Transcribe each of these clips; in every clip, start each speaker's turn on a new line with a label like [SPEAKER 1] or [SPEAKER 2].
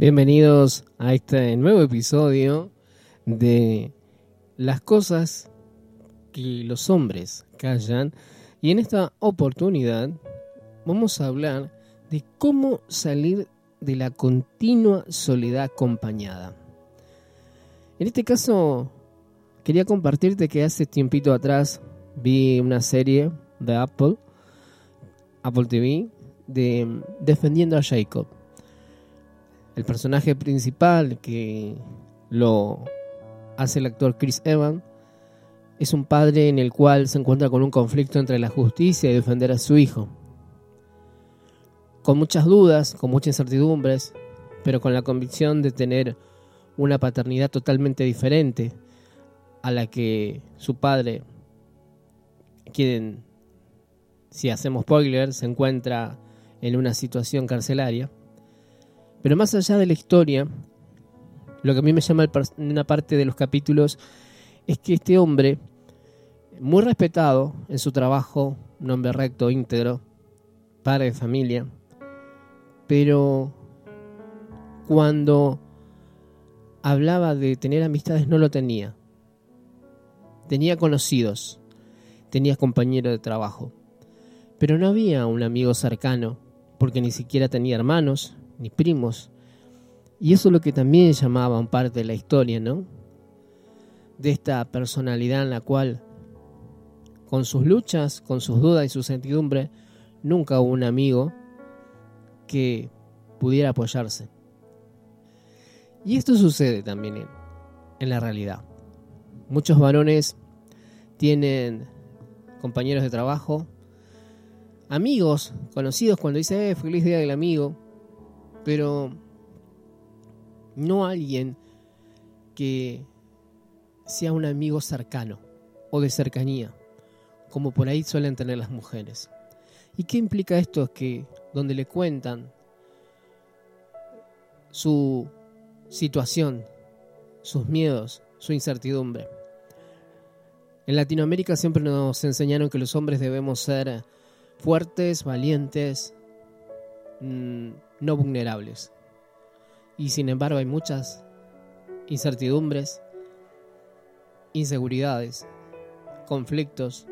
[SPEAKER 1] Bienvenidos a este nuevo episodio de las cosas que los hombres callan y en esta oportunidad vamos a hablar de cómo salir de la continua soledad acompañada. En este caso quería compartirte que hace tiempito atrás vi una serie de Apple, Apple TV, de Defendiendo a Jacob el personaje principal que lo hace el actor Chris Evans es un padre en el cual se encuentra con un conflicto entre la justicia y defender a su hijo. Con muchas dudas, con muchas incertidumbres, pero con la convicción de tener una paternidad totalmente diferente a la que su padre, quien, si hacemos spoiler, se encuentra en una situación carcelaria. Pero más allá de la historia, lo que a mí me llama en una parte de los capítulos es que este hombre, muy respetado en su trabajo, un hombre recto, íntegro, padre de familia, pero cuando hablaba de tener amistades no lo tenía. Tenía conocidos, tenía compañeros de trabajo, pero no había un amigo cercano, porque ni siquiera tenía hermanos, ni primos. Y eso es lo que también llamaba un parte de la historia, ¿no? De esta personalidad en la cual, con sus luchas, con sus dudas y su sentidumbre, nunca hubo un amigo que pudiera apoyarse. Y esto sucede también en, en la realidad. Muchos varones tienen compañeros de trabajo, amigos, conocidos, cuando dice, eh, feliz día del amigo, pero no alguien que sea un amigo cercano o de cercanía, como por ahí suelen tener las mujeres. ¿Y qué implica esto? Es que donde le cuentan su situación, sus miedos, su incertidumbre. En Latinoamérica siempre nos enseñaron que los hombres debemos ser fuertes, valientes, mm, no vulnerables. Y sin embargo hay muchas incertidumbres, inseguridades, conflictos,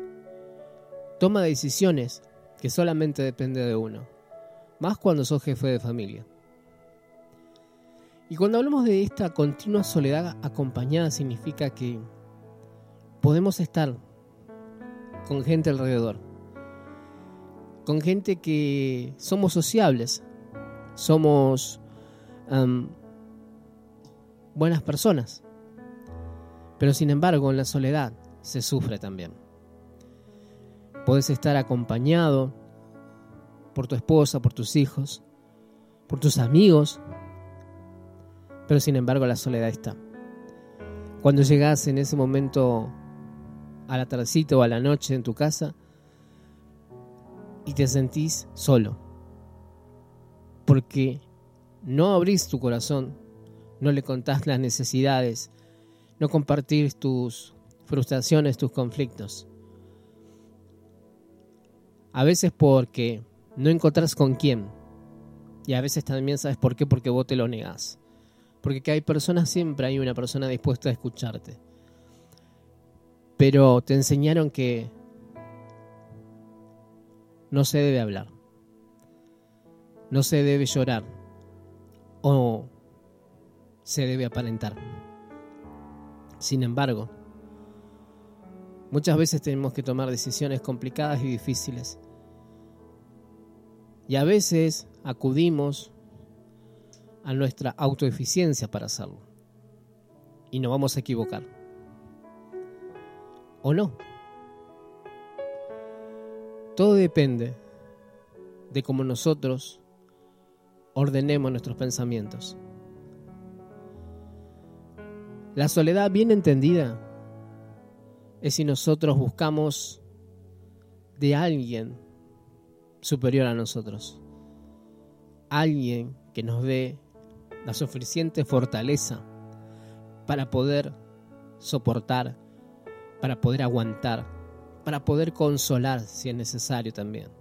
[SPEAKER 1] toma de decisiones que solamente depende de uno, más cuando sos jefe de familia. Y cuando hablamos de esta continua soledad acompañada significa que podemos estar con gente alrededor, con gente que somos sociables, somos buenas personas. Pero sin embargo, en la soledad se sufre también. Puedes estar acompañado por tu esposa, por tus hijos, por tus amigos, pero sin embargo la soledad está. Cuando llegas en ese momento a la tardecita o a la noche en tu casa y te sentís solo, porque no abrís tu corazón, no le contás las necesidades, no compartís tus frustraciones, tus conflictos. A veces porque no encontrás con quién. Y a veces también sabes por qué, porque vos te lo negás. Porque que hay personas, siempre hay una persona dispuesta a escucharte. Pero te enseñaron que no se debe hablar. No se debe llorar o se debe aparentar. Sin embargo, muchas veces tenemos que tomar decisiones complicadas y difíciles. Y a veces acudimos a nuestra autoeficiencia para hacerlo. Y nos vamos a equivocar. ¿O no? Todo depende de cómo nosotros ordenemos nuestros pensamientos. La soledad bien entendida es si nosotros buscamos de alguien superior a nosotros. Alguien que nos dé la suficiente fortaleza para poder soportar, para poder aguantar, para poder consolar si es necesario también.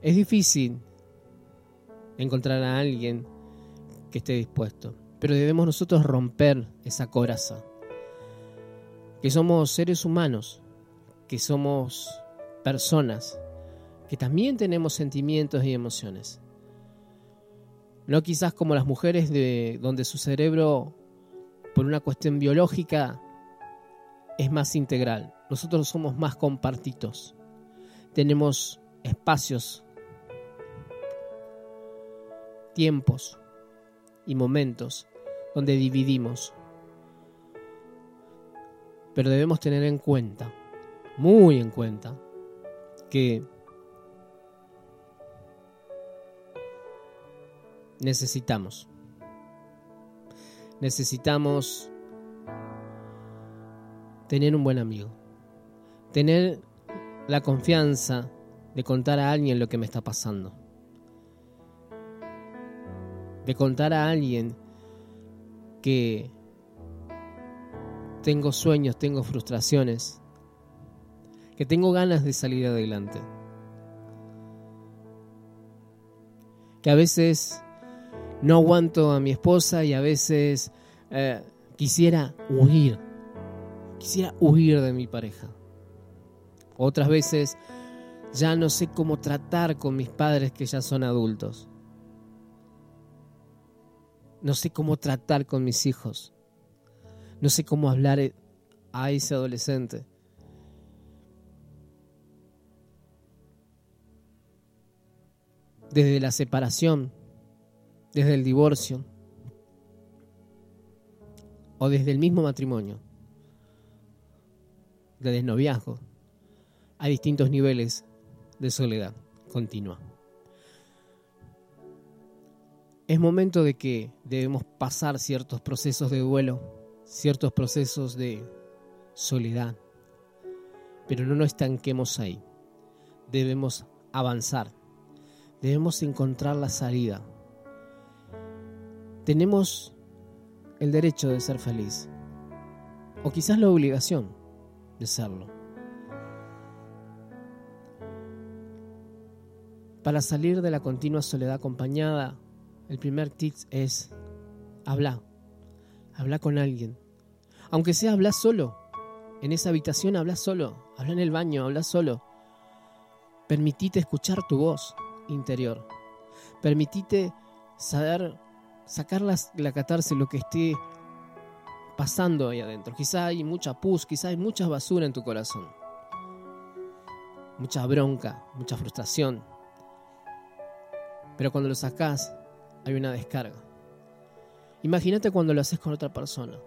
[SPEAKER 1] Es difícil encontrar a alguien que esté dispuesto. Pero debemos nosotros romper esa coraza. Que somos seres humanos, que somos personas, que también tenemos sentimientos y emociones. No quizás como las mujeres de donde su cerebro, por una cuestión biológica, es más integral. Nosotros somos más compartidos. Tenemos espacios, tiempos y momentos donde dividimos. Pero debemos tener en cuenta, muy en cuenta, que necesitamos. Necesitamos tener un buen amigo. Tener la confianza de contar a alguien lo que me está pasando. De contar a alguien que tengo sueños, tengo frustraciones, que tengo ganas de salir adelante. Que a veces no aguanto a mi esposa y a veces eh, quisiera huir, quisiera huir de mi pareja. Otras veces ya no sé cómo tratar con mis padres que ya son adultos. No sé cómo tratar con mis hijos. No sé cómo hablar a ese adolescente. Desde la separación desde el divorcio o desde el mismo matrimonio, de desnoviazgo, hay distintos niveles de soledad continua. Es momento de que debemos pasar ciertos procesos de duelo, ciertos procesos de soledad, pero no nos estanquemos ahí. Debemos avanzar, debemos encontrar la salida tenemos el derecho de ser feliz, o quizás la obligación de serlo. Para salir de la continua soledad acompañada, el primer tip es hablar, habla con alguien. Aunque sea hablar solo, en esa habitación habla solo, habla en el baño, habla solo. Permitite escuchar tu voz interior. Permitite saber sacar la, la catarse, lo que esté pasando ahí adentro. Quizá hay mucha pus, quizá hay mucha basura en tu corazón. Mucha bronca, mucha frustración. Pero cuando lo sacas, hay una descarga. Imagínate cuando lo haces con otra persona.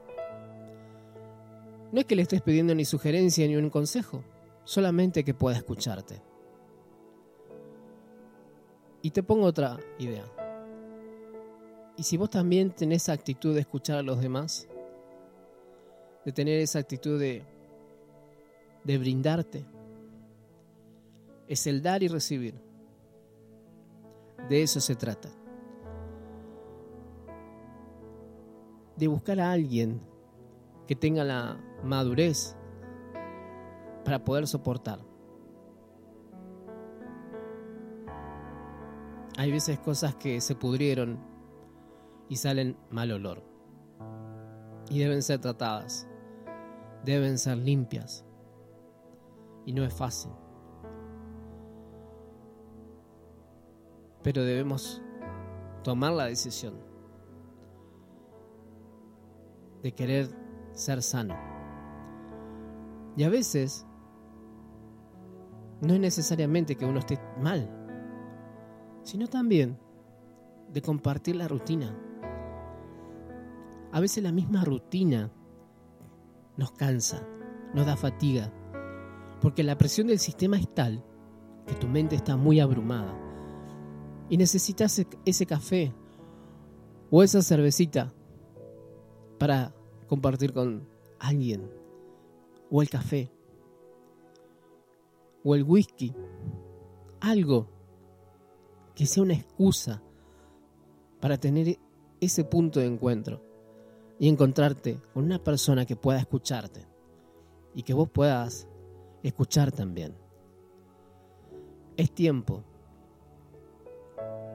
[SPEAKER 1] No es que le estés pidiendo ni sugerencia ni un consejo, solamente que pueda escucharte. Y te pongo otra idea. Y si vos también tenés esa actitud de escuchar a los demás, de tener esa actitud de, de brindarte, es el dar y recibir. De eso se trata. De buscar a alguien que tenga la madurez para poder soportar. Hay veces cosas que se pudrieron y salen mal olor. Y deben ser tratadas, deben ser limpias. Y no es fácil. Pero debemos tomar la decisión de querer ser sano. Y a veces no es necesariamente que uno esté mal, sino también de compartir la rutina a veces la misma rutina nos cansa, nos da fatiga, porque la presión del sistema es tal que tu mente está muy abrumada y necesitas ese café o esa cervecita para compartir con alguien, o el café, o el whisky, algo que sea una excusa para tener ese punto de encuentro y encontrarte con una persona que pueda escucharte y que vos puedas escuchar también. Es tiempo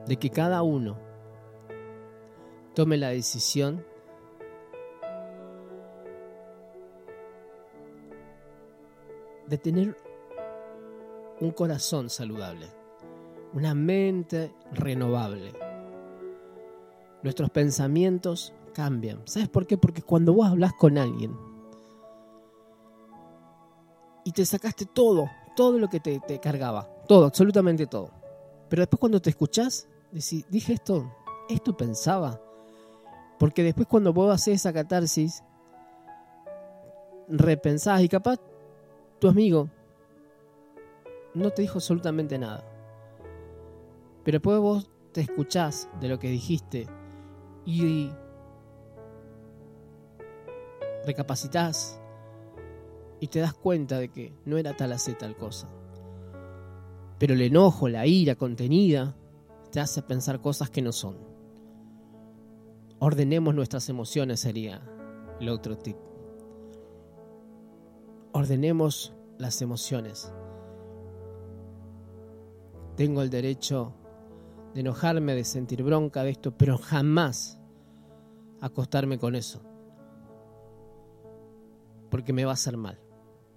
[SPEAKER 1] de que cada uno tome la decisión de tener un corazón saludable, una mente renovable. Nuestros pensamientos cambian. ¿Sabes por qué? Porque cuando vos hablas con alguien y te sacaste todo, todo lo que te, cargaba, todo, absolutamente todo. Pero después cuando te escuchás, decís, dije esto, esto pensaba. Porque después cuando vos haces esa catarsis, repensás y capaz tu amigo no te dijo absolutamente nada. Pero después vos te escuchás de lo que dijiste y recapacitas y te das cuenta de que no era tal hacer tal cosa. Pero el enojo, la ira contenida, te hace pensar cosas que no son. Ordenemos nuestras emociones sería el otro tip. Ordenemos las emociones. Tengo el derecho de enojarme, de sentir bronca de esto, pero jamás acostarme con eso porque me va a hacer mal.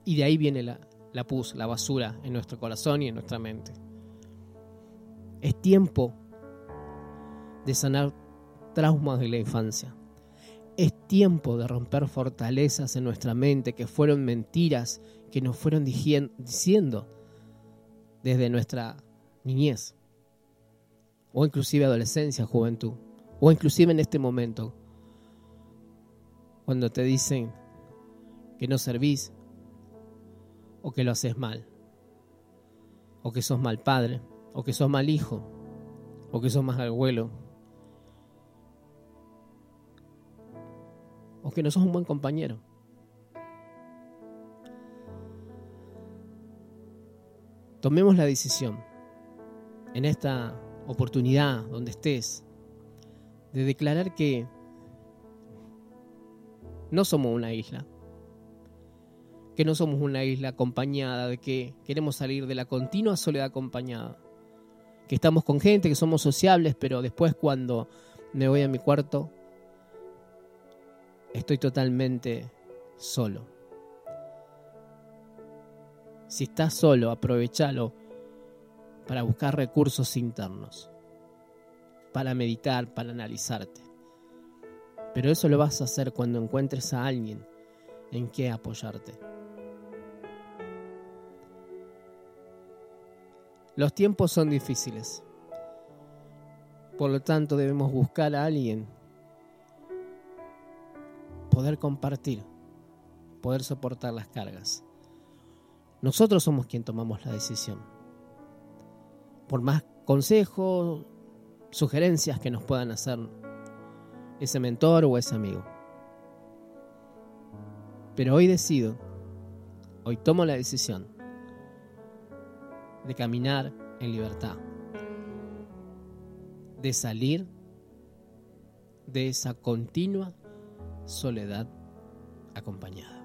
[SPEAKER 1] Y de ahí viene la, pus, la basura en nuestro corazón y en nuestra mente. Es tiempo de sanar traumas de la infancia. Tiempo de romper fortalezas en nuestra mente que fueron mentiras que nos fueron diciendo desde nuestra niñez, o inclusive adolescencia, juventud, o inclusive en este momento, cuando te dicen que no servís, o que lo haces mal, o que sos mal padre, o que sos mal hijo, o que sos mal abuelo, o que no sos un buen compañero. Tomemos la decisión en esta oportunidad donde estés de declarar que no somos una isla, que no somos una isla acompañada, de que queremos salir de la continua soledad acompañada, que estamos con gente, que somos sociables, pero después cuando me voy a mi cuarto, estoy totalmente solo. Si estás solo, aprovechalo para buscar recursos internos, para meditar, para analizarte. Pero eso lo vas a hacer cuando encuentres a alguien en que apoyarte. Los tiempos son difíciles. Por lo tanto, debemos buscar a alguien, poder compartir, poder soportar las cargas. Nosotros somos quien tomamos la decisión. Por más consejos, sugerencias que nos puedan hacer ese mentor o ese amigo. Pero hoy decido, hoy tomo la decisión de caminar en libertad, de salir de esa continua soledad acompañada.